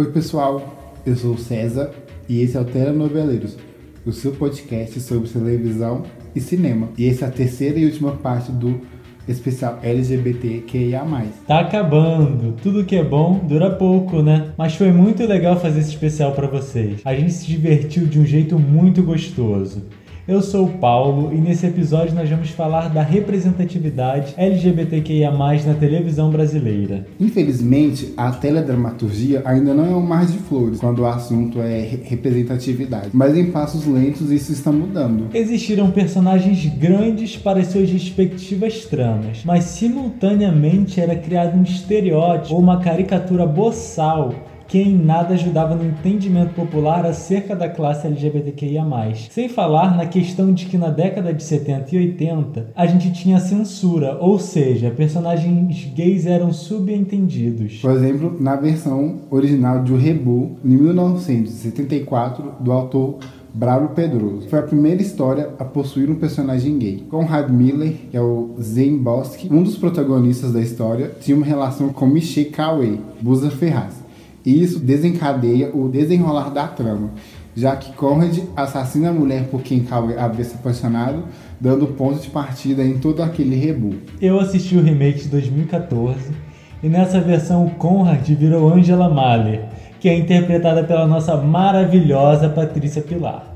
Oi, pessoal. Eu sou o César e esse é o Telenoveleiros, o seu podcast sobre televisão e cinema. E essa é a terceira e última parte do especial LGBTQIA+. Tá acabando. Tudo que é bom dura pouco, né? Mas foi muito legal fazer esse especial para vocês. A gente se divertiu de um jeito muito gostoso. Eu sou o Paulo e nesse episódio nós vamos falar da representatividade LGBTQIA+, na televisão brasileira. Infelizmente, a teledramaturgia ainda não é um mar de flores quando o assunto é representatividade, mas em passos lentos isso está mudando. Existiram personagens grandes para suas respectivas tramas, mas simultaneamente era criado um estereótipo ou uma caricatura boçal que em nada ajudava no entendimento popular acerca da classe LGBTQIA+. Sem falar na questão de que na década de 70 e 80 a gente tinha censura, ou seja, personagens gays eram subentendidos. Por exemplo, na versão original de O Rebu, em 1974, do autor Bravo Pedroso. Foi a primeira história a possuir um personagem gay. Conrad Miller, que é o Zane Bosque, um dos protagonistas da história, tinha uma relação com Michelle Cauê, Busa Ferraz. E isso desencadeia o desenrolar da trama, já que Conrad assassina a mulher por quem Cauê havia se apaixonado, dando ponto de partida em todo aquele rebu. Eu assisti o remake de 2014 e nessa versão o Conrad virou Angela Mahler, que é interpretada pela nossa maravilhosa Patrícia Pilar.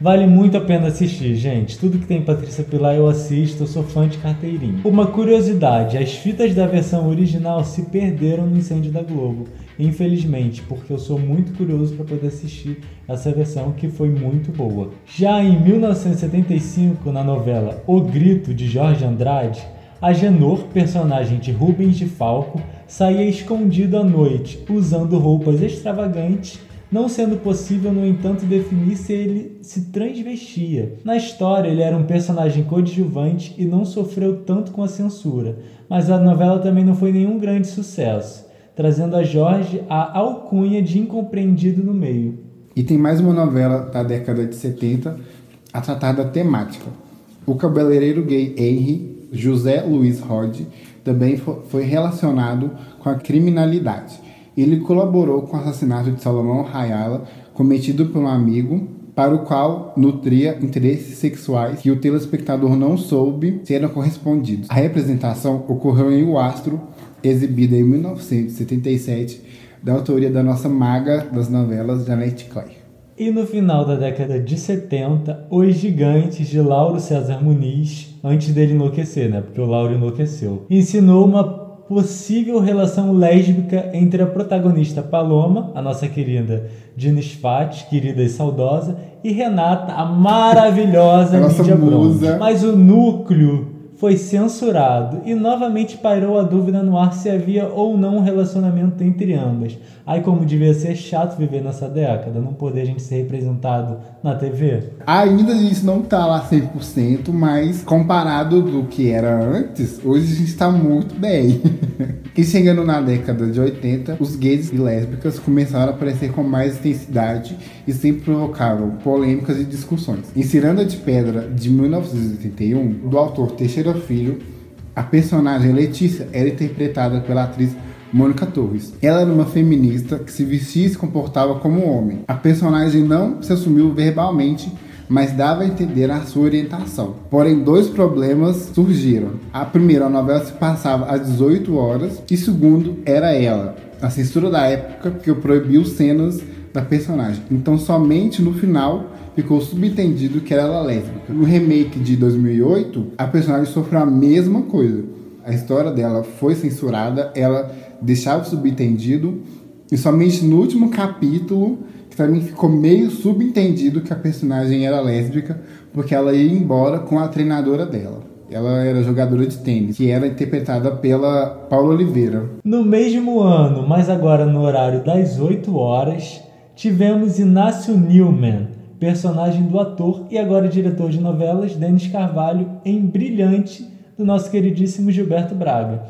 Vale muito a pena assistir, gente. Tudo que tem Patrícia Pilar eu assisto, eu sou fã de carteirinha. Uma curiosidade: as fitas da versão original se perderam no incêndio da Globo infelizmente, porque eu sou muito curioso para poder assistir essa versão que foi muito boa. Já em 1975, na novela O Grito de Jorge Andrade, Agenor, personagem de Rubens de Falco, saía escondido à noite, usando roupas extravagantes, não sendo possível, no entanto, definir se ele se transvestia. Na história, ele era um personagem coadjuvante e não sofreu tanto com a censura, mas a novela também não foi nenhum grande sucesso trazendo a Jorge a alcunha de incompreendido no meio. E tem mais uma novela da década de 70 a tratar da temática. O cabeleireiro gay Henry José Luiz Rod também foi relacionado com a criminalidade. Ele colaborou com o assassinato de Salomão Rayala, cometido por um amigo, para o qual nutria interesses sexuais que o telespectador não soube serem correspondidos. A representação ocorreu em O Astro, exibida em 1977, da autoria da nossa maga das novelas, Janete Clay. E no final da década de 70, Os Gigantes, de Lauro César Muniz, antes dele enlouquecer, né? Porque o Lauro enlouqueceu, ensinou uma possível relação lésbica entre a protagonista Paloma, a nossa querida Dines Fati, querida e saudosa, e Renata, a maravilhosa Lídia Bronze. Mas o núcleo foi censurado e novamente pairou a dúvida no ar se havia ou não um relacionamento entre ambas. Aí como devia ser chato viver nessa década, não poder a gente ser representado na TV. Ainda isso não tá lá 100%, mas comparado do que era antes, hoje a gente está muito bem. e chegando na década de 80, os gays e lésbicas começaram a aparecer com mais intensidade e sempre provocavam polêmicas e discussões. Em Ciranda de Pedra, de 1981, do autor Teixeira Filho, a personagem Letícia era interpretada pela atriz Mônica Torres. Ela era uma feminista que se vestia e se comportava como homem. A personagem não se assumiu verbalmente, mas dava a entender a sua orientação. Porém, dois problemas surgiram. A primeira, a novela se passava às 18 horas, e segundo, era ela. A censura da época que proibiu cenas da personagem. Então, somente no final ficou subentendido que ela era lésbica. No remake de 2008, a personagem sofreu a mesma coisa. A história dela foi censurada, ela deixava subentendido, e somente no último capítulo que também ficou meio subentendido que a personagem era lésbica, porque ela ia embora com a treinadora dela. Ela era jogadora de tênis, que era interpretada pela Paula Oliveira. No mesmo ano, mas agora no horário das 8 horas, tivemos Inácio Newman, personagem do ator e agora diretor de novelas Denis Carvalho em Brilhante, do nosso queridíssimo Gilberto Braga.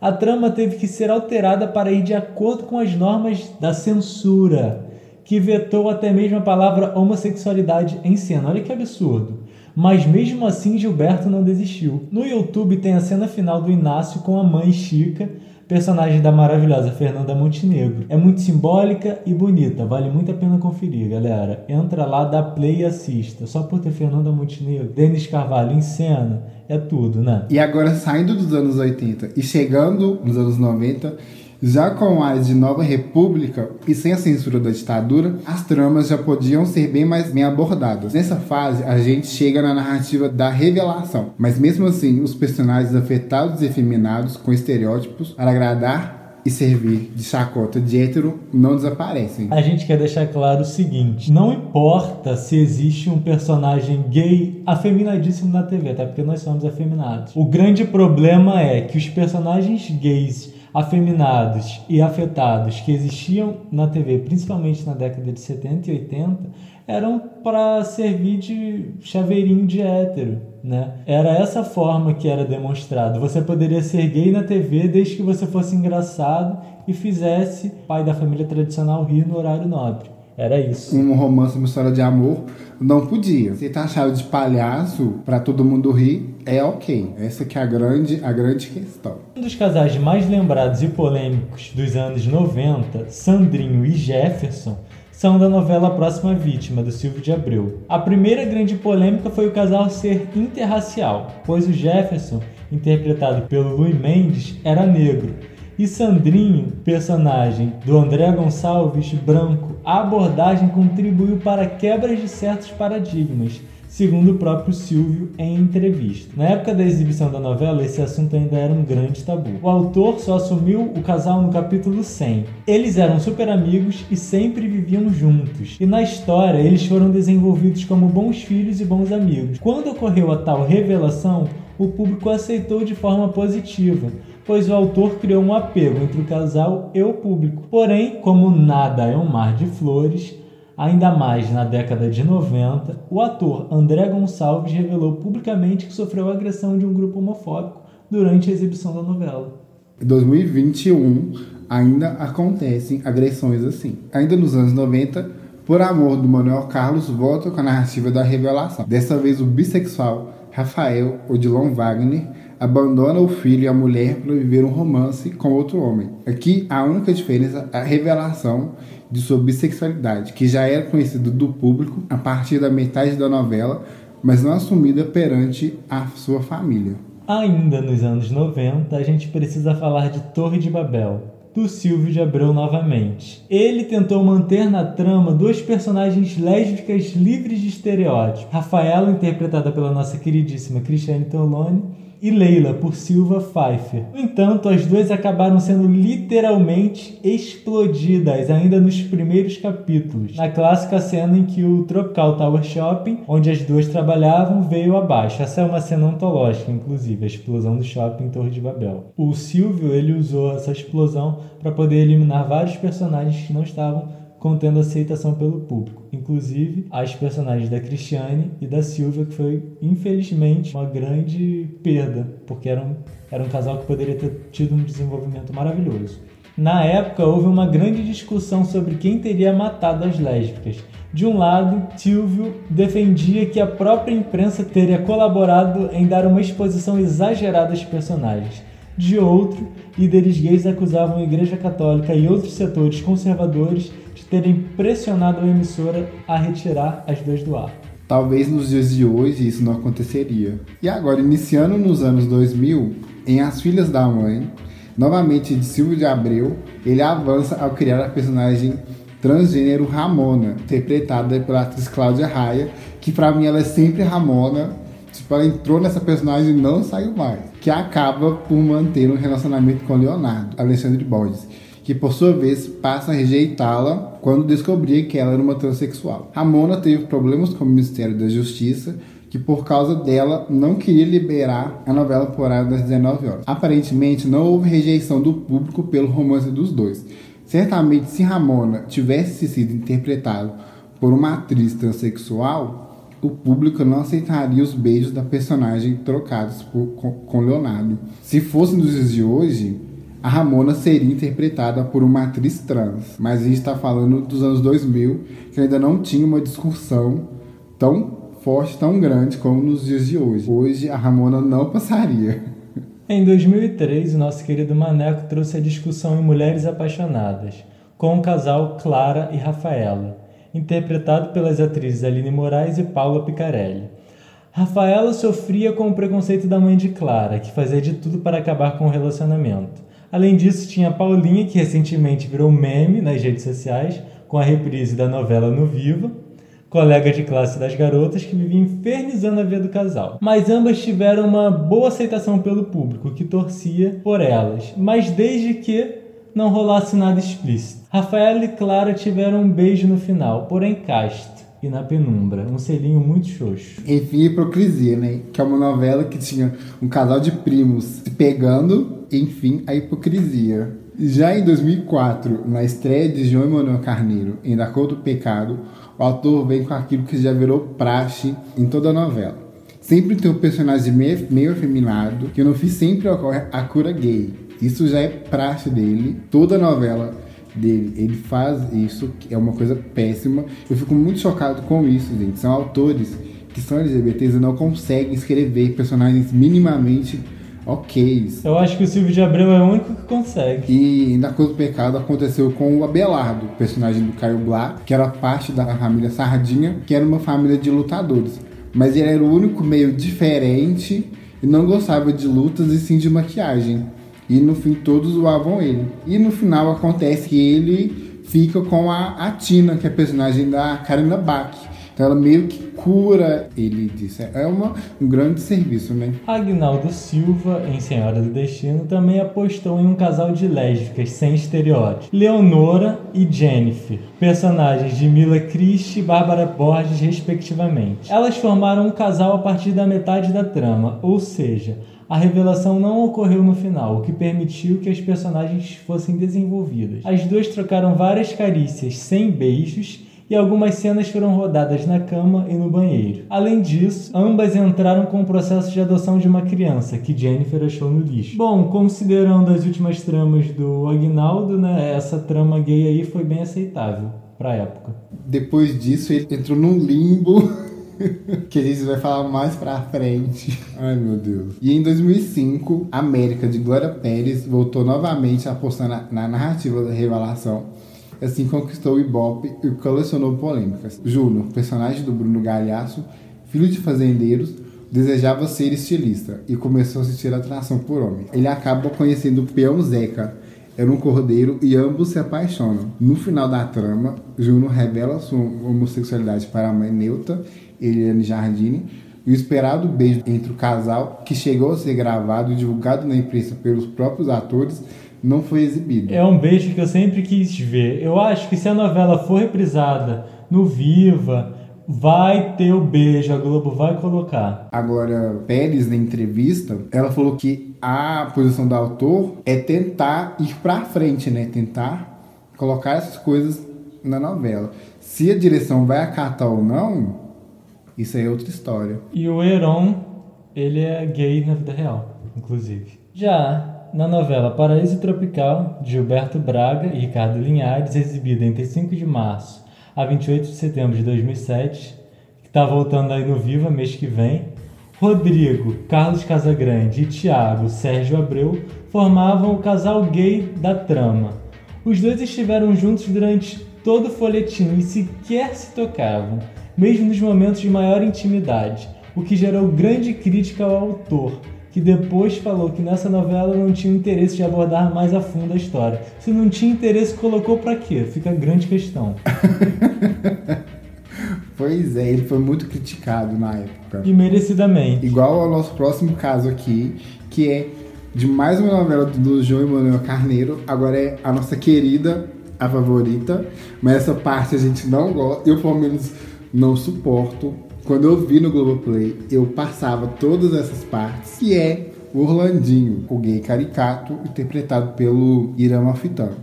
A trama teve que ser alterada para ir de acordo com as normas da censura, que vetou até mesmo a palavra homossexualidade em cena. Olha que absurdo. Mas mesmo assim, Gilberto não desistiu. No YouTube tem a cena final do Inácio com a mãe Chica, personagem da maravilhosa Fernanda Montenegro. É muito simbólica e bonita, vale muito a pena conferir, galera. Entra lá, dá play e assista. Só por ter Fernanda Montenegro, Denis Carvalho em cena, é tudo, né? E agora saindo dos anos 80 e chegando nos anos 90, já com a de Nova República e sem a censura da ditadura, as tramas já podiam ser bem mais bem abordadas. Nessa fase, a gente chega na narrativa da revelação, mas mesmo assim, os personagens afetados e efeminados com estereótipos para agradar e servir de chacota de hétero não desaparecem. A gente quer deixar claro o seguinte: não importa se existe um personagem gay afeminadíssimo na TV, até porque nós somos afeminados. O grande problema é que os personagens gays afeminados e afetados que existiam na TV, principalmente na década de 70 e 80, eram para servir de chaveirinho de hétero, né? Era essa forma que era demonstrado. Você poderia ser gay na TV desde que você fosse engraçado e fizesse pai da família tradicional rir no horário nobre. Era isso. Um romance, uma história de amor, não podia. Ser taxado de palhaço para todo mundo rir é ok. Essa que é a grande, a grande questão. Um dos casais mais lembrados e polêmicos dos anos 90, Sandrinho e Jefferson, são da novela Próxima Vítima, do Silvio de Abreu. A primeira grande polêmica foi o casal ser interracial, pois o Jefferson, interpretado pelo Luiz Mendes, era negro e Sandrinho, personagem do André Gonçalves, branco, a abordagem contribuiu para a quebra de certos paradigmas, segundo o próprio Silvio em entrevista. Na época da exibição da novela, esse assunto ainda era um grande tabu. O autor só assumiu o casal no capítulo 100. Eles eram super amigos e sempre viviam juntos. E na história, eles foram desenvolvidos como bons filhos e bons amigos. Quando ocorreu a tal revelação, o público aceitou de forma positiva pois o autor criou um apego entre o casal e o público. Porém, como nada é um mar de flores, ainda mais na década de 90, o ator André Gonçalves revelou publicamente que sofreu agressão de um grupo homofóbico durante a exibição da novela. Em 2021 ainda acontecem agressões assim. Ainda nos anos 90, por amor do Manuel Carlos, volta com a narrativa da revelação. Dessa vez o bissexual Rafael Odilon Wagner abandona o filho e a mulher para viver um romance com outro homem. Aqui a única diferença é a revelação de sua bissexualidade, que já era conhecida do público a partir da metade da novela, mas não assumida perante a sua família. Ainda nos anos 90, a gente precisa falar de Torre de Babel, do Silvio de Abreu novamente. Ele tentou manter na trama dois personagens lésbicas livres de estereótipos. Rafaela, interpretada pela nossa queridíssima Cristiane Tolone, e Leila por Silva Pfeiffer. No entanto, as duas acabaram sendo literalmente explodidas ainda nos primeiros capítulos, na clássica cena em que o Tropical Tower Shopping, onde as duas trabalhavam, veio abaixo. Essa é uma cena antológica, inclusive, a explosão do shopping em Torre de Babel. O Silvio ele usou essa explosão para poder eliminar vários personagens que não estavam contendo aceitação pelo público, inclusive as personagens da Cristiane e da Silvia, que foi infelizmente uma grande perda, porque era um, era um casal que poderia ter tido um desenvolvimento maravilhoso. Na época houve uma grande discussão sobre quem teria matado as lésbicas. De um lado, Silvio defendia que a própria imprensa teria colaborado em dar uma exposição exagerada aos personagens. De outro, líderes gays acusavam a Igreja Católica e outros setores conservadores terem pressionado a emissora a retirar as duas do ar. Talvez nos dias de hoje isso não aconteceria. E agora, iniciando nos anos 2000, em As Filhas da Mãe, novamente de Silvio de Abreu, ele avança ao criar a personagem transgênero Ramona, interpretada pela atriz Cláudia Raia, que para mim ela é sempre Ramona, tipo, ela entrou nessa personagem e não saiu mais, que acaba por manter um relacionamento com Leonardo, Alexandre Borges que por sua vez passa a rejeitá-la quando descobria que ela era uma transexual. Ramona teve problemas com o Ministério da Justiça, que por causa dela não queria liberar a novela por horário das 19 horas. Aparentemente, não houve rejeição do público pelo romance dos dois. Certamente, se Ramona tivesse sido interpretado por uma atriz transexual, o público não aceitaria os beijos da personagem trocados por, com, com Leonardo. Se fosse nos dias de hoje, a Ramona seria interpretada por uma atriz trans. Mas a gente está falando dos anos 2000, que ainda não tinha uma discussão tão forte, tão grande como nos dias de hoje. Hoje a Ramona não passaria. Em 2003, o nosso querido Maneco trouxe a discussão em Mulheres Apaixonadas, com o casal Clara e Rafaela, interpretado pelas atrizes Aline Moraes e Paula Picarelli. Rafaela sofria com o preconceito da mãe de Clara, que fazia de tudo para acabar com o relacionamento. Além disso, tinha Paulinha, que recentemente virou meme nas redes sociais com a reprise da novela No Viva, colega de classe das garotas que vivia infernizando a vida do casal. Mas ambas tiveram uma boa aceitação pelo público, que torcia por elas, mas desde que não rolasse nada explícito. Rafaela e Clara tiveram um beijo no final, porém casto e na penumbra. Um selinho muito xoxo. Enfim, Hipocrisia, né? Que é uma novela que tinha um casal de primos se pegando, enfim, a hipocrisia. Já em 2004, na estreia de João Emanuel Carneiro em Da Cor do Pecado, o autor vem com aquilo que já virou praxe em toda a novela. Sempre tem um personagem meio, afeminado, que no fim sempre ocorre a cura gay. Isso já é praxe dele. Toda novela dele. Ele faz isso, que é uma coisa péssima. Eu fico muito chocado com isso, gente. São autores que são LGBTs e não conseguem escrever personagens minimamente ok. Eu acho que o Silvio de Abreu é o único que consegue. E na Coisa do Pecado aconteceu com o Abelardo, personagem do Caio Blá, que era parte da família Sardinha, que era uma família de lutadores. Mas ele era o único meio diferente e não gostava de lutas e sim de maquiagem. E no fim todos zoavam ele. E no final acontece que ele fica com a, a Tina, que é a personagem da Karina Bach. Então ela meio que cura ele disso. É uma, um grande serviço, né? Agnaldo Silva, em Senhora do Destino, também apostou em um casal de lésbicas sem estereótipos. Leonora e Jennifer, personagens de Mila Christie e Bárbara Borges, respectivamente. Elas formaram um casal a partir da metade da trama, ou seja, a revelação não ocorreu no final, o que permitiu que as personagens fossem desenvolvidas. As duas trocaram várias carícias sem beijos e algumas cenas foram rodadas na cama e no banheiro. Além disso, ambas entraram com o processo de adoção de uma criança, que Jennifer achou no lixo. Bom, considerando as últimas tramas do Agnaldo, né, essa trama gay aí foi bem aceitável pra época. Depois disso, ele entrou num limbo que a gente vai falar mais pra frente. Ai, meu Deus. E em 2005, América, de Glória Pérez, voltou novamente a apostar na, na narrativa da revelação. Assim conquistou o Ibope e colecionou polêmicas. Juno, personagem do Bruno Galhaço, filho de fazendeiros, desejava ser estilista e começou a sentir atração por homens. Ele acaba conhecendo o peão Zeca, era um cordeiro e ambos se apaixonam. No final da trama, Juno revela sua homossexualidade para a mãe Neuta Eliane Jardine, e o esperado beijo entre o casal, que chegou a ser gravado e divulgado na imprensa pelos próprios atores, não foi exibido. É um beijo que eu sempre quis ver. Eu acho que se a novela for reprisada no Viva, vai ter o beijo, a Globo vai colocar. A Glória Pérez, na entrevista, ela falou que a posição do autor é tentar ir pra frente, né? Tentar colocar essas coisas na novela. Se a direção vai acatar ou não, isso aí é outra história. E o Heron, ele é gay na vida real, inclusive. Já na novela Paraíso Tropical, de Gilberto Braga e Ricardo Linhares, exibida entre 5 de março a 28 de setembro de 2007, que está voltando aí no Viva mês que vem, Rodrigo, Carlos Casagrande e Tiago Sérgio Abreu formavam o casal gay da trama. Os dois estiveram juntos durante todo o folhetim e sequer se tocavam mesmo nos momentos de maior intimidade, o que gerou grande crítica ao autor, que depois falou que nessa novela não tinha interesse de abordar mais a fundo a história. Se não tinha interesse, colocou para quê? Fica a grande questão. pois é, ele foi muito criticado na época. E merecidamente. Igual ao nosso próximo caso aqui, que é de mais uma novela do João Emanuel Carneiro, agora é a nossa querida, a favorita, mas essa parte a gente não gosta, eu pelo menos não suporto. Quando eu vi no Globoplay, eu passava todas essas partes, que é o Orlandinho, o gay caricato, interpretado pelo Irã Malfitano.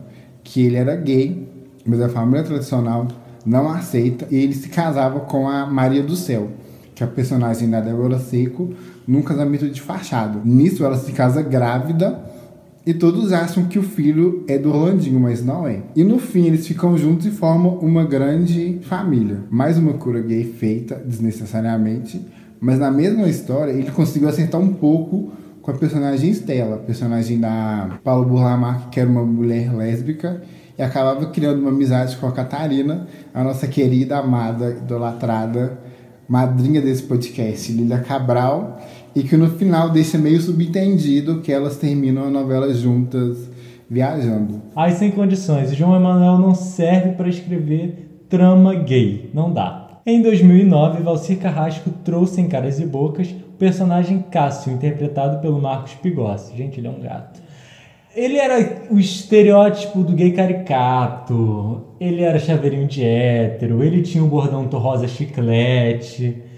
Que ele era gay, mas a família tradicional não aceita, e ele se casava com a Maria do Céu, que é a personagem da Débora Seco, num casamento de fachada. Nisso, ela se casa grávida e todos acham que o filho é do Orlandinho, mas não é. E no fim eles ficam juntos e formam uma grande família. Mais uma cura gay feita desnecessariamente, mas na mesma história ele conseguiu acertar um pouco com a personagem Stella, personagem da Paulo Burlamar, que era uma mulher lésbica, e acabava criando uma amizade com a Catarina, a nossa querida, amada, idolatrada madrinha desse podcast, Lilia Cabral, e que no final deixa meio subentendido que elas terminam a novela juntas, viajando. Ai, sem condições. João Emanuel não serve para escrever trama gay. Não dá. Em 2009, Valcir Carrasco trouxe em Caras e Bocas o personagem Cássio, interpretado pelo Marcos Pigossi. Gente, ele é um gato. Ele era o estereótipo do gay caricato, ele era chaveirinho de hétero, ele tinha o bordão rosa chiclete.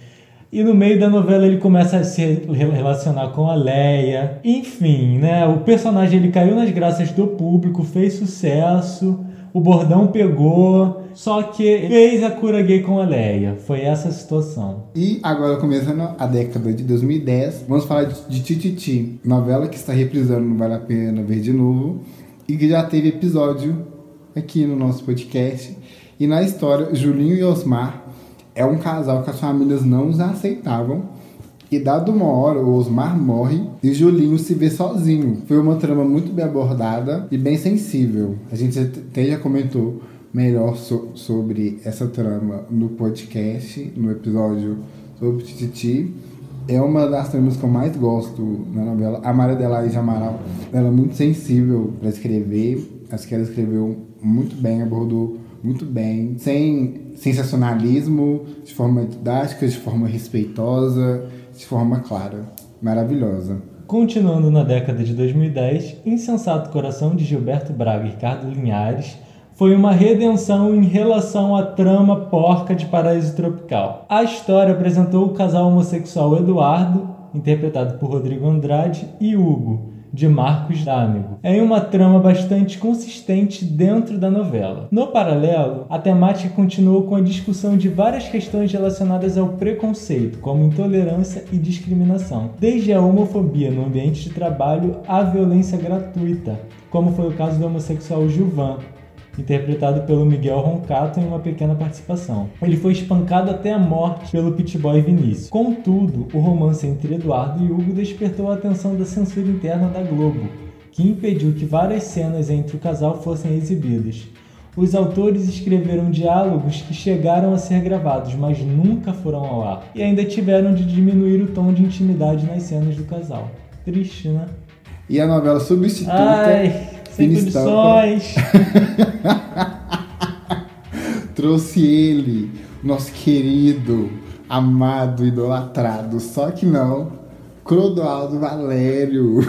E no meio da novela ele começa a se relacionar com a Leia. Enfim, né? O personagem ele caiu nas graças do público, fez sucesso o bordão pegou, só que fez a cura gay com a Leia. Foi essa a situação. E agora, começando a década de 2010, vamos falar de Tititi, novela que está reprisando Não Vale a Pena Ver de Novo e que já teve episódio aqui no nosso podcast. E na história, Julinho e Osmar é um casal que as famílias não os aceitavam e dado uma hora, o Osmar morre e Julinho se vê sozinho. Foi uma trama muito bem abordada e bem sensível. A gente até já comentou melhor so sobre essa trama no podcast, no episódio sobre Tititi. É uma das tramas que eu mais gosto na novela. A Maria Adelaide Amaral, ela é muito sensível para escrever. Acho que ela escreveu muito bem, abordou muito bem, sem sensacionalismo, de forma didática, de forma respeitosa de forma clara, maravilhosa. Continuando na década de 2010, Insensato Coração de Gilberto Braga e Ricardo Linhares foi uma redenção em relação à trama porca de Paraíso Tropical. A história apresentou o casal homossexual Eduardo, interpretado por Rodrigo Andrade, e Hugo, de Marcos D'Amigo, em uma trama bastante consistente dentro da novela. No paralelo, a temática continuou com a discussão de várias questões relacionadas ao preconceito, como intolerância e discriminação, desde a homofobia no ambiente de trabalho à violência gratuita, como foi o caso do homossexual Gilvan, interpretado pelo Miguel Roncato em uma pequena participação. Ele foi espancado até a morte pelo pitboy Vinícius. Contudo, o romance entre Eduardo e Hugo despertou a atenção da censura interna da Globo, que impediu que várias cenas entre o casal fossem exibidas. Os autores escreveram diálogos que chegaram a ser gravados, mas nunca foram ao ar, e ainda tiveram de diminuir o tom de intimidade nas cenas do casal. Triste, né? E a novela Substituta Ai sem condições. Trouxe ele, nosso querido, amado, idolatrado. Só que não, Crodoaldo Valério.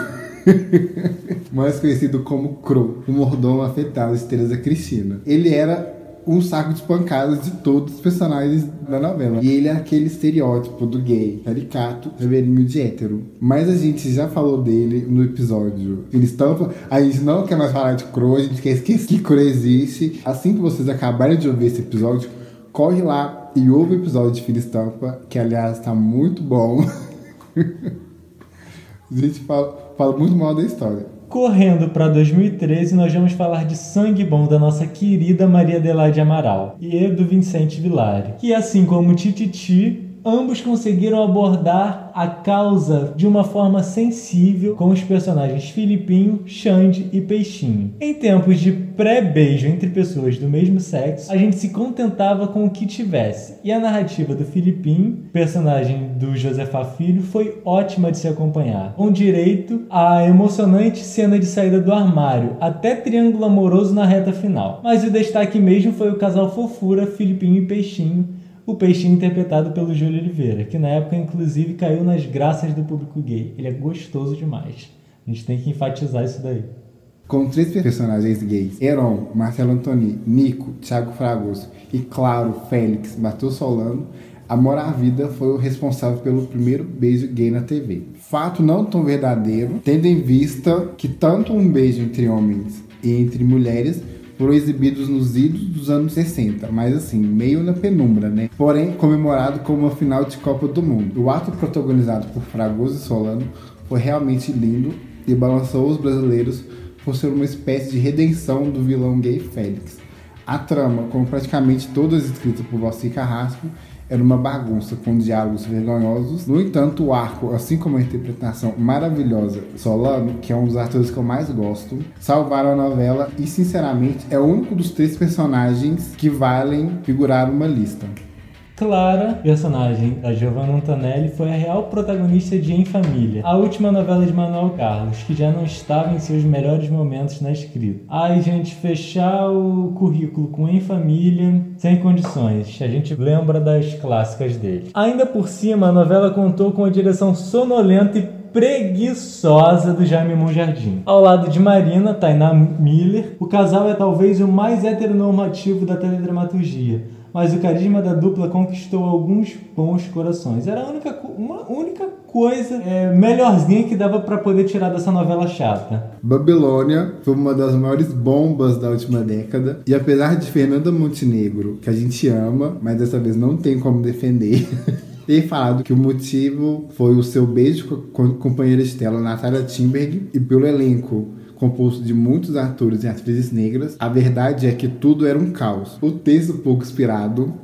mais conhecido como Cro, o mordomo afetado de Teresa Cristina. Ele era um saco de pancadas de todos os personagens da novela. E ele é aquele estereótipo do gay, caricato, reverinho de hétero. Mas a gente já falou dele no episódio Fina Estampa. A gente não quer mais falar de Crow, a gente quer esquecer que Crow existe. Assim que vocês acabarem de ouvir esse episódio, corre lá e ouve o episódio de Fina Estampa, que aliás tá muito bom. a gente fala, fala muito mal da história. Correndo para 2013, nós vamos falar de Sangue Bom da nossa querida Maria Adelaide Amaral e do Vicente Villari, que assim como Tititi ambos conseguiram abordar a causa de uma forma sensível com os personagens Filipinho, Xande e Peixinho. Em tempos de pré-beijo entre pessoas do mesmo sexo, a gente se contentava com o que tivesse. E a narrativa do Filipinho, personagem do Josefá Filho, foi ótima de se acompanhar, com direito à emocionante cena de saída do armário, até triângulo amoroso na reta final. Mas o destaque mesmo foi o casal fofura Filipinho e Peixinho, o peixinho interpretado pelo Júlio Oliveira, que na época inclusive caiu nas graças do público gay. Ele é gostoso demais. A gente tem que enfatizar isso daí. Com três personagens gays, Heron, Marcelo Antoni, Nico, Thiago Fragoso e, claro, Félix Matheus Solano, Amor à Vida foi o responsável pelo primeiro beijo gay na TV. Fato não tão verdadeiro, tendo em vista que tanto um beijo entre homens e entre mulheres foram exibidos nos idos dos anos 60, mas assim, meio na penumbra, né? Porém, comemorado como uma final de Copa do Mundo. O ato protagonizado por Fragoso e Solano foi realmente lindo e balançou os brasileiros por ser uma espécie de redenção do vilão gay Félix. A trama, como praticamente todas escritas por Valci Carrasco, era uma bagunça com diálogos vergonhosos. No entanto, o arco, assim como a interpretação maravilhosa Solano, que é um dos atores que eu mais gosto, salvaram a novela e, sinceramente, é o único dos três personagens que valem figurar uma lista. Clara, personagem da Giovanna Antonelli, foi a real protagonista de Em Família, a última novela de Manuel Carlos, que já não estava em seus melhores momentos na escrita. Ai, gente, fechar o currículo com Em Família, sem condições. A gente lembra das clássicas dele. Ainda por cima, a novela contou com a direção sonolenta e preguiçosa do Jaime Monjardim. Ao lado de Marina, Tainá Miller, o casal é talvez o mais heteronormativo da teledramaturgia mas o carisma da dupla conquistou alguns bons corações. Era a única, uma única coisa é, melhorzinha que dava para poder tirar dessa novela chata. Babilônia foi uma das maiores bombas da última década e apesar de Fernanda Montenegro, que a gente ama, mas dessa vez não tem como defender. ter falado que o motivo foi o seu beijo com a companheira Estela, Natália Timberg, e pelo elenco composto de muitos atores e atrizes negras, a verdade é que tudo era um caos. O texto pouco inspirado,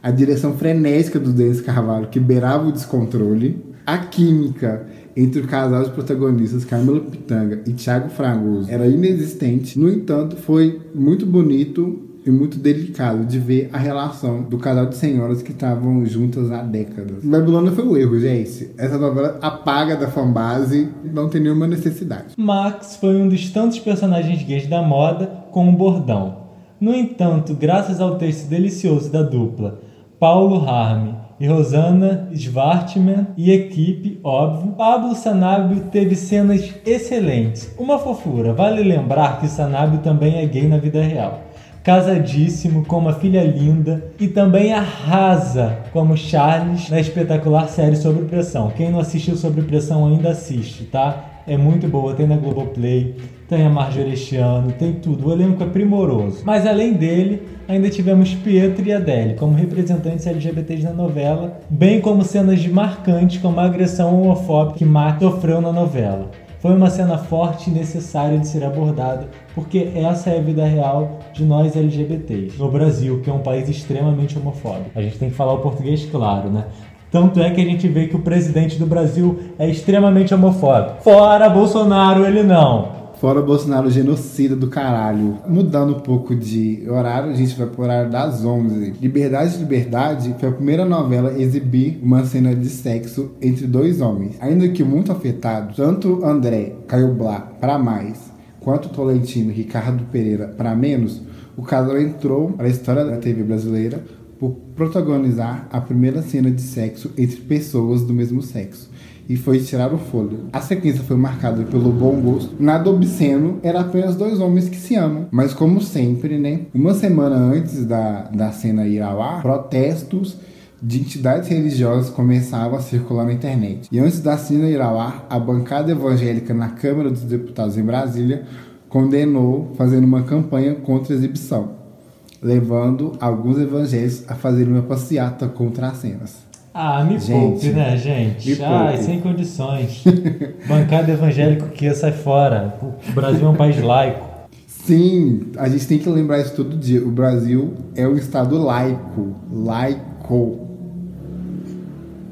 a direção frenética do Denis Carvalho que beirava o descontrole, a química entre o casal de protagonistas Camila Pitanga e Thiago Fragoso era inexistente. No entanto, foi muito bonito e muito delicado de ver a relação do casal de senhoras que estavam juntas há décadas. Babilônia foi o erro, gente. Essa novela apaga da fanbase não tem nenhuma necessidade. Max foi um dos tantos personagens gays da moda com um bordão. No entanto, graças ao texto delicioso da dupla Paulo Harme e Rosana Schwartzman e equipe, óbvio, Pablo Sanabio teve cenas excelentes. Uma fofura, vale lembrar que Sanabio também é gay na vida real casadíssimo, com uma filha linda e também arrasa como Charles na espetacular série Sobre Pressão. Quem não assistiu Sobre Pressão ainda assiste, tá? É muito boa, tem na Globoplay, tem a Marjorie Chiano, tem tudo. O elenco é primoroso. Mas além dele, ainda tivemos Pietro e Adele como representantes LGBTs na novela, bem como cenas marcantes como a agressão homofóbica que Mark sofreu na novela. Foi uma cena forte e necessária de ser abordada, porque essa é a vida real de nós LGBTs no Brasil, que é um país extremamente homofóbico. A gente tem que falar o português claro, né? Tanto é que a gente vê que o presidente do Brasil é extremamente homofóbico. Fora Bolsonaro, ele não. Fora Bolsonaro genocida do caralho. Mudando um pouco de horário, a gente vai pro horário das 11. Liberdade Liberdade foi a primeira novela a exibir uma cena de sexo entre dois homens. Ainda que muito afetado, tanto André Caio Blá para mais, quanto Tolentino Ricardo Pereira para menos, o casal entrou para a história da TV brasileira por protagonizar a primeira cena de sexo entre pessoas do mesmo sexo e foi tirar o fôlego. A sequência foi marcada pelo bom gosto. Nada obsceno, era apenas dois homens que se amam. Mas como sempre, né? Uma semana antes da, da cena ir ao ar, protestos de entidades religiosas começavam a circular na internet. E antes da cena ir ao ar, a bancada evangélica na Câmara dos Deputados em Brasília condenou fazendo uma campanha contra a exibição, levando alguns evangélicos a fazerem uma passeata contra as cenas. Ah, me gente, poupe, né, gente? Ai, sem condições. Bancada evangélico que sai fora. O Brasil é um país laico. Sim, a gente tem que lembrar isso todo dia. O Brasil é um estado laico. Laico.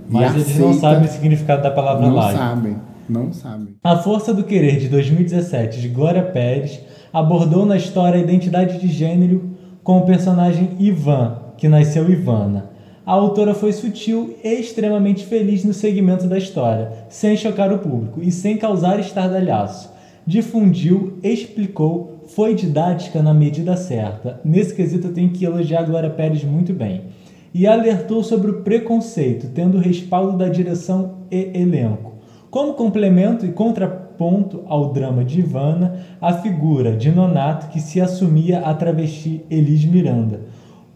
Mas eles aceita... não sabem o significado da palavra não laico. Não sabem, não sabem. A Força do Querer de 2017, de Glória Pérez, abordou na história a identidade de gênero com o personagem Ivan, que nasceu Ivana a autora foi sutil e extremamente feliz no segmento da história, sem chocar o público e sem causar estardalhaço. Difundiu, explicou, foi didática na medida certa. Nesse quesito eu tenho que elogiar a Glória Pérez muito bem. E alertou sobre o preconceito, tendo o respaldo da direção e elenco. Como complemento e contraponto ao drama de Ivana, a figura de Nonato que se assumia a travesti Elis Miranda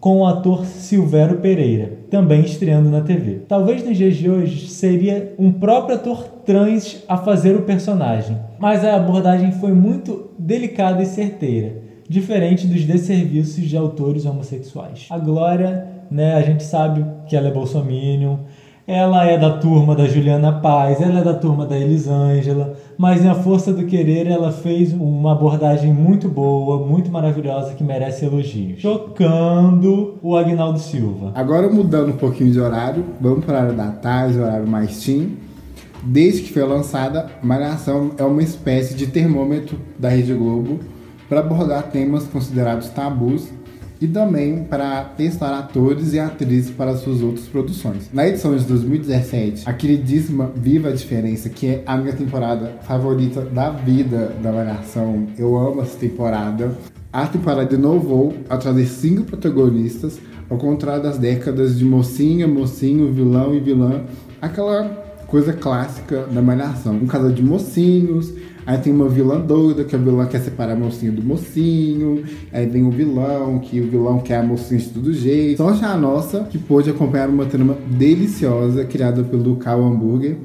com o ator Silvério Pereira, também estreando na TV. Talvez nos dias de hoje seria um próprio ator trans a fazer o personagem, mas a abordagem foi muito delicada e certeira, diferente dos desserviços de autores homossexuais. A Glória, né, a gente sabe que ela é bolsominion, Ela é da turma da Juliana Paz, ela é da turma da Elisângela, mas em A Força do Querer ela fez uma abordagem muito boa, muito maravilhosa, que merece elogios. Chocando o Agnaldo Silva. Agora mudando um pouquinho de horário, vamos para a hora da tarde, horário mais teen. Desde que foi lançada, Malhação é uma espécie de termômetro da Rede Globo para abordar temas considerados tabus e também para testar atores e atrizes para suas outras produções. Na edição de 2017, a queridíssima Viva a Diferença, que é a minha temporada favorita da vida da Malhação, eu amo essa temporada. A temporada inovou ao trazer cinco protagonistas, ao contrário das décadas de mocinha, mocinho, vilão e vilã, aquela coisa clássica da malhação. Um casal de mocinhos, aí tem uma vilã doida, que a vilã quer separar a mocinha do mocinho, aí vem o vilão, que o vilão quer a mocinha de todo jeito. Só já a nossa, que pôde acompanhar uma trama deliciosa criada pelo Cal Hamburger.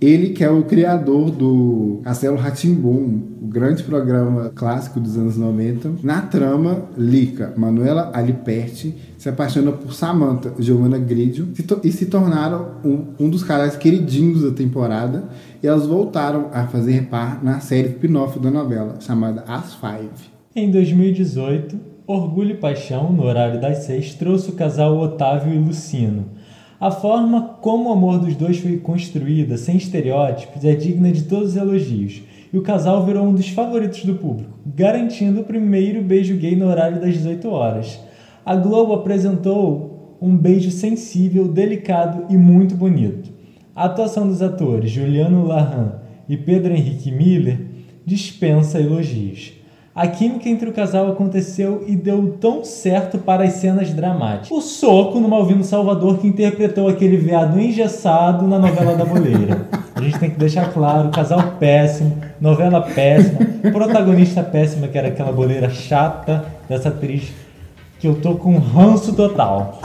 Ele que é o criador do Castelo Ratimbum, o grande programa clássico dos anos 90. Na trama, Lika, Manuela Aliperti, se apaixona por Samantha, Giovanna Gridio, e se tornaram um, um dos caras queridinhos da temporada. E elas voltaram a fazer par na série spin-off da novela, chamada As Five. Em 2018, Orgulho e Paixão, no horário das seis, trouxe o casal Otávio e Lucino a forma como o amor dos dois foi construída, sem estereótipos, é digna de todos os elogios, e o casal virou um dos favoritos do público, garantindo o primeiro beijo gay no horário das 18 horas. A Globo apresentou um beijo sensível, delicado e muito bonito. A atuação dos atores Juliano Larran e Pedro Henrique Miller dispensa elogios. A química entre o casal aconteceu e deu tão certo para as cenas dramáticas. O soco no Malvino Salvador que interpretou aquele veado engessado na novela da boleira. A gente tem que deixar claro, casal péssimo, novela péssima, protagonista péssima, que era aquela boleira chata dessa atriz que eu tô com ranço total.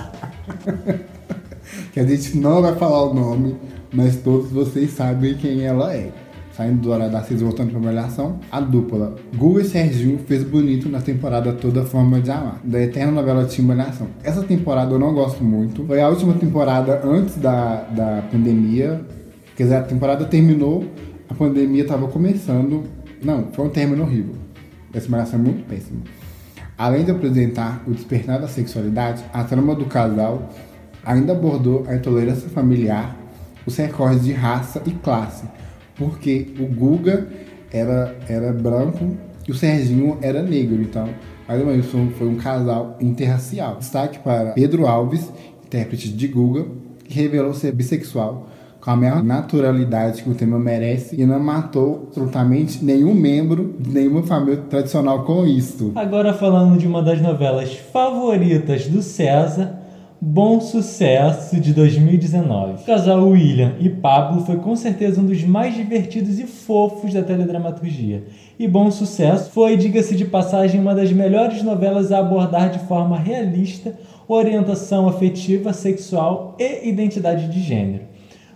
que a gente não vai falar o nome, mas todos vocês sabem quem ela é saindo do horário da seis voltando pra Malhação, a dupla Guga e Serginho fez bonito na temporada toda Forma de Amar, da eterna novela Tim Malhação. Essa temporada eu não gosto muito, foi a última temporada antes da, da pandemia, quer dizer, a temporada terminou, a pandemia tava começando, não, foi um término horrível. Essa Malhação é muito péssima. Além de apresentar o despertar da sexualidade, a trama do casal ainda abordou a intolerância familiar, os recordes de raça e classe, porque o Guga era, era branco e o Serginho era negro. Então, uma vez, foi um casal interracial. Destaque para Pedro Alves, intérprete de Guga, que revelou ser bissexual com a maior naturalidade que o tema merece e não matou absolutamente nenhum membro de nenhuma família tradicional com isso. Agora falando de uma das novelas favoritas do César, Bom Sucesso de 2019. O casal William e Pablo foi com certeza um dos mais divertidos e fofos da teledramaturgia. E Bom Sucesso foi, diga-se de passagem, uma das melhores novelas a abordar de forma realista orientação afetiva, sexual e identidade de gênero.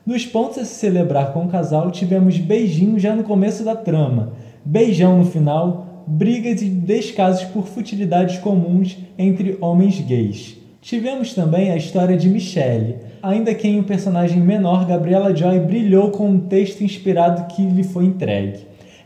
Nos pontos a se celebrar com o casal, tivemos beijinho já no começo da trama, beijão no final, brigas e descasos por futilidades comuns entre homens gays. Tivemos também a história de Michelle, ainda que em um personagem menor, Gabriela Joy brilhou com um texto inspirado que lhe foi entregue.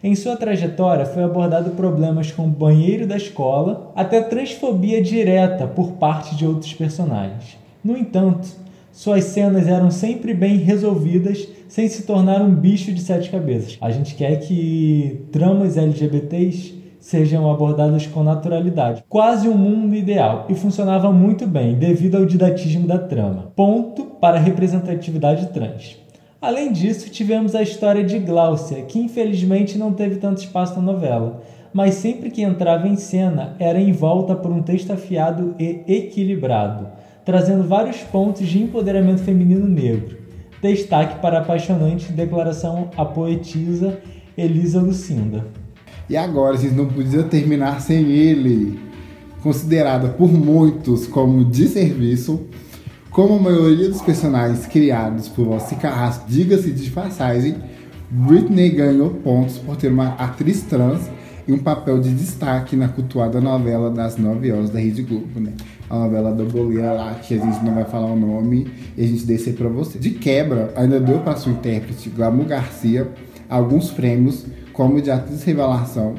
Em sua trajetória foi abordado problemas com o banheiro da escola, até transfobia direta por parte de outros personagens. No entanto, suas cenas eram sempre bem resolvidas, sem se tornar um bicho de sete cabeças. A gente quer que tramas LGBTs sejam abordadas com naturalidade. Quase um mundo ideal e funcionava muito bem devido ao didatismo da trama. Ponto para a representatividade trans. Além disso, tivemos a história de Gláucia, que infelizmente não teve tanto espaço na novela, mas sempre que entrava em cena era envolta por um texto afiado e equilibrado, trazendo vários pontos de empoderamento feminino negro. Destaque para a apaixonante declaração à poetisa Elisa Lucinda. E agora a gente não podia terminar sem ele, considerada por muitos como de serviço, como a maioria dos personagens criados por Ossi Carrasco, diga-se de passagem, Britney ganhou pontos por ter uma atriz trans e um papel de destaque na cultuada novela das 9 horas da Rede Globo, né? a novela da boleira lá, que a gente não vai falar o nome, e a gente descer pra você. De quebra, ainda deu pra sua intérprete, Glamour Garcia, alguns prêmios, como de atriz revelação,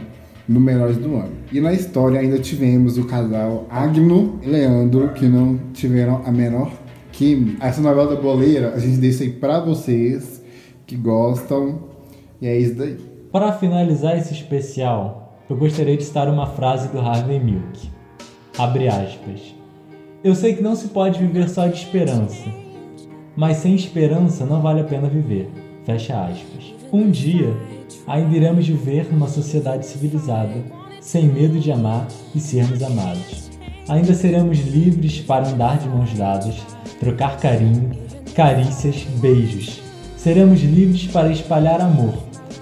no Melhores do Ano. E na história ainda tivemos o casal Agno e Leandro, que não tiveram a menor química. Essa novela da boleira, a gente deixa aí pra vocês que gostam, e é isso daí. Para finalizar esse especial, eu gostaria de citar uma frase do Harvey Milk. Abre aspas. Eu sei que não se pode viver só de esperança, mas sem esperança não vale a pena viver. Fecha aspas. Um dia, ainda iremos viver numa sociedade civilizada, sem medo de amar e sermos amados. Ainda seremos livres para andar de mãos dadas, trocar carinho, carícias, beijos. Seremos livres para espalhar amor,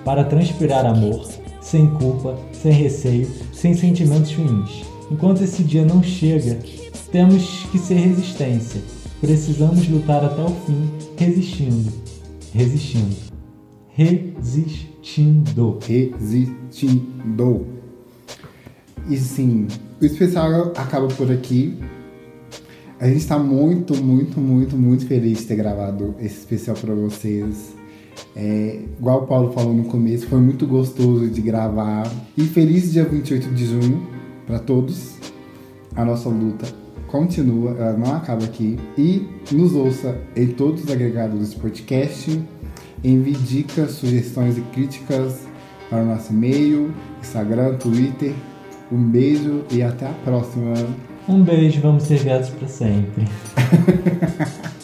para transpirar amor, sem culpa, sem receio, sem sentimentos ruins. Enquanto esse dia não chega, temos que ser resistência. Precisamos lutar até o fim, resistindo. Resistindo. Resistindo. Resistindo. E sim, o especial acaba por aqui. A gente está muito, muito, muito, muito feliz de ter gravado esse especial para vocês. É, igual o Paulo falou no começo, foi muito gostoso de gravar. E feliz dia 28 de junho para todos. A nossa luta continua, ela não acaba aqui. E nos ouça em todos os agregados desse podcast. Envie dicas, sugestões e críticas para o nosso e-mail, Instagram, Twitter. Um beijo e até a próxima. Um beijo, vamos ser gratos para sempre.